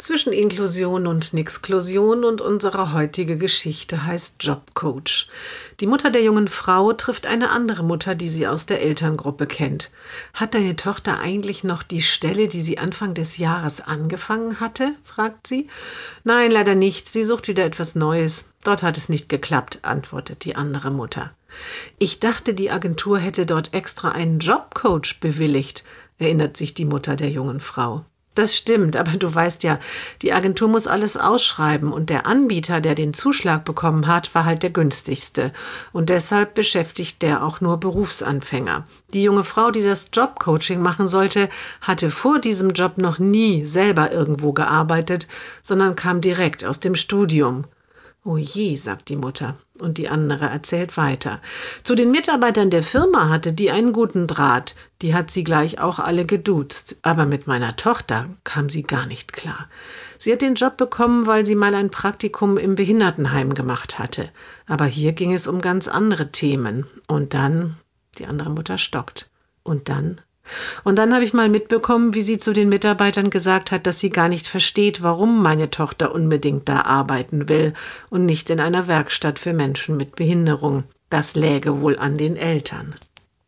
Zwischen Inklusion und Nixklusion und unsere heutige Geschichte heißt Jobcoach. Die Mutter der jungen Frau trifft eine andere Mutter, die sie aus der Elterngruppe kennt. Hat deine Tochter eigentlich noch die Stelle, die sie Anfang des Jahres angefangen hatte? fragt sie. Nein, leider nicht. Sie sucht wieder etwas Neues. Dort hat es nicht geklappt, antwortet die andere Mutter. Ich dachte, die Agentur hätte dort extra einen Jobcoach bewilligt, erinnert sich die Mutter der jungen Frau. Das stimmt, aber du weißt ja, die Agentur muss alles ausschreiben und der Anbieter, der den Zuschlag bekommen hat, war halt der günstigste. Und deshalb beschäftigt der auch nur Berufsanfänger. Die junge Frau, die das Jobcoaching machen sollte, hatte vor diesem Job noch nie selber irgendwo gearbeitet, sondern kam direkt aus dem Studium. O je, sagt die Mutter. Und die andere erzählt weiter. Zu den Mitarbeitern der Firma hatte die einen guten Draht. Die hat sie gleich auch alle geduzt. Aber mit meiner Tochter kam sie gar nicht klar. Sie hat den Job bekommen, weil sie mal ein Praktikum im Behindertenheim gemacht hatte. Aber hier ging es um ganz andere Themen. Und dann, die andere Mutter stockt. Und dann und dann habe ich mal mitbekommen, wie sie zu den Mitarbeitern gesagt hat, dass sie gar nicht versteht, warum meine Tochter unbedingt da arbeiten will und nicht in einer Werkstatt für Menschen mit Behinderung. Das läge wohl an den Eltern.